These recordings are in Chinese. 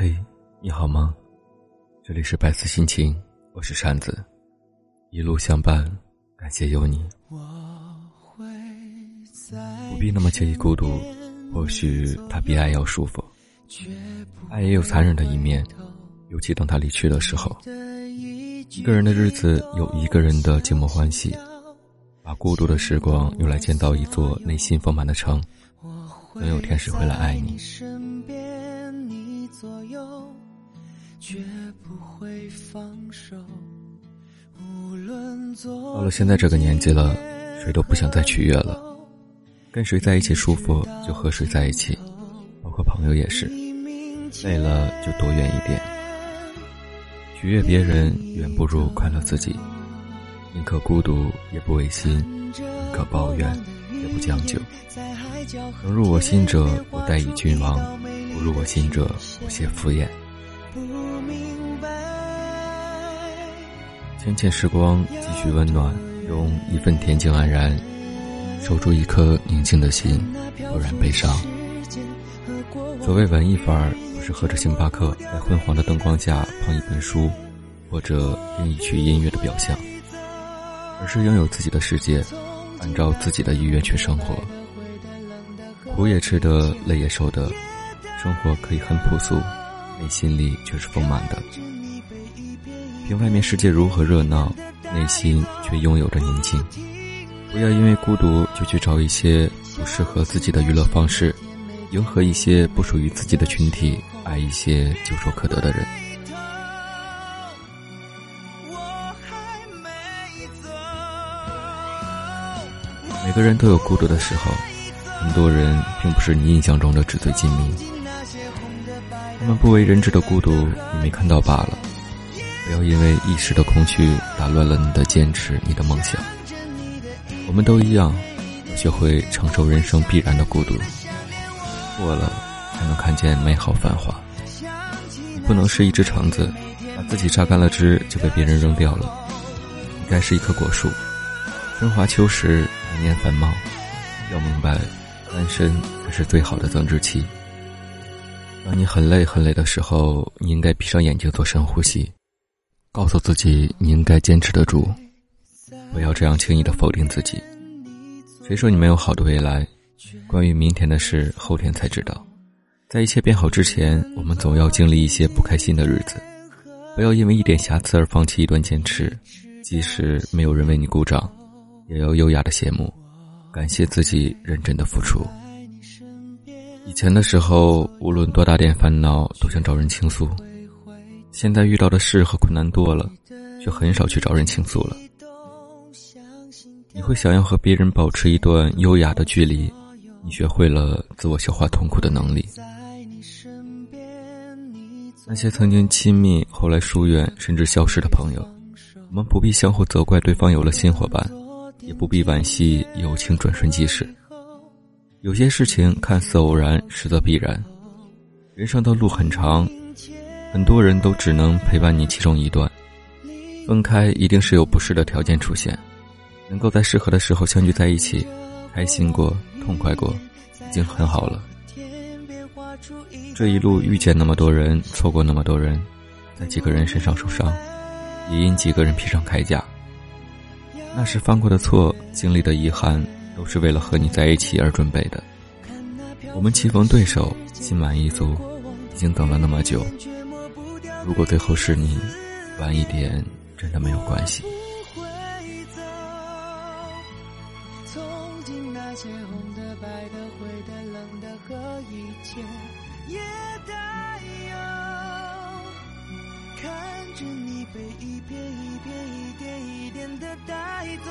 嘿，你好吗？这里是百思心情，我是扇子，一路相伴，感谢有你。不必那么介意孤独，或许它比爱要舒服。爱也有残忍的一面，尤其当他离去的时候。一个人的日子有一个人的寂寞欢喜，把孤独的时光用来建造一座内心丰满的城，能有天使会来爱你。左右，绝不会放手。无论做到了现在这个年纪了，谁都不想再取悦了，跟谁在一起舒服就和谁在一起，包括朋友也是，累了就躲远一点。取悦别人远不如快乐自己，宁可孤独也不违心，宁可抱怨也不将就。能入我心者，我待以君王；入我心者，我谢敷衍。浅浅时光，继续温暖，用一份恬静安然，守住一颗宁静的心，不染悲伤。所谓文艺范儿，不是喝着星巴克，在昏黄的灯光下捧一本书，或者听一曲音乐的表象，而是拥有自己的世界，按照自己的意愿去生活。苦也吃得，累也受得，生活可以很朴素，内心里却是丰满的。凭外面世界如何热闹，内心却拥有着宁静。不要因为孤独就去找一些不适合自己的娱乐方式，迎合一些不属于自己的群体，爱一些唾手可得的人。每个人都有孤独的时候，很多人并不是你印象中的纸醉金迷，他们不为人知的孤独，你没看到罢了。不要因为一时的空虚打乱了你的坚持，你的梦想。我们都一样，学会承受人生必然的孤独。过了，才能看见美好繁华。不能是一只橙子，把自己榨干了汁就被别人扔掉了。应该是一棵果树，春华秋实，年年繁茂。要明白，单身才是最好的增值期。当你很累很累的时候，你应该闭上眼睛做深呼吸。告诉自己，你应该坚持得住，不要这样轻易的否定自己。谁说你没有好的未来？关于明天的事，后天才知道。在一切变好之前，我们总要经历一些不开心的日子。不要因为一点瑕疵而放弃一段坚持，即使没有人为你鼓掌，也要优雅的谢幕，感谢自己认真的付出。以前的时候，无论多大点烦恼，都想找人倾诉。现在遇到的事和困难多了，却很少去找人倾诉了。你会想要和别人保持一段优雅的距离，你学会了自我消化痛苦的能力。那些曾经亲密后来疏远甚至消失的朋友，我们不必相互责怪对方有了新伙伴，也不必惋惜友情转瞬即逝。有些事情看似偶然，实则必然。人生的路很长。很多人都只能陪伴你其中一段，分开一定是有不适的条件出现，能够在适合的时候相聚在一起，开心过、痛快过，已经很好了。这一路遇见那么多人，错过那么多人，在几个人身上受伤，也因几个人披上铠甲。那时犯过的错，经历的遗憾，都是为了和你在一起而准备的。我们棋逢对手，心满意足，已经等了那么久。如果最后是你，晚一点真的没有关系。从今那些红的、白的、灰的、冷的和一切也带有，看着你被一片一片、一点一点的带走，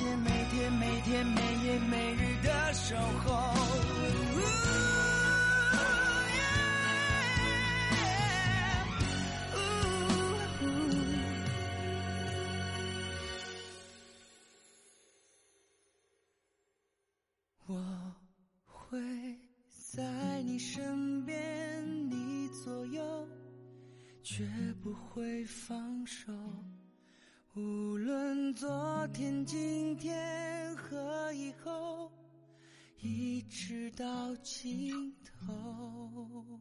些每天每天每夜每日的守候。我会在你身边，你左右，绝不会放手。无论昨天、今天和以后，一直到尽头。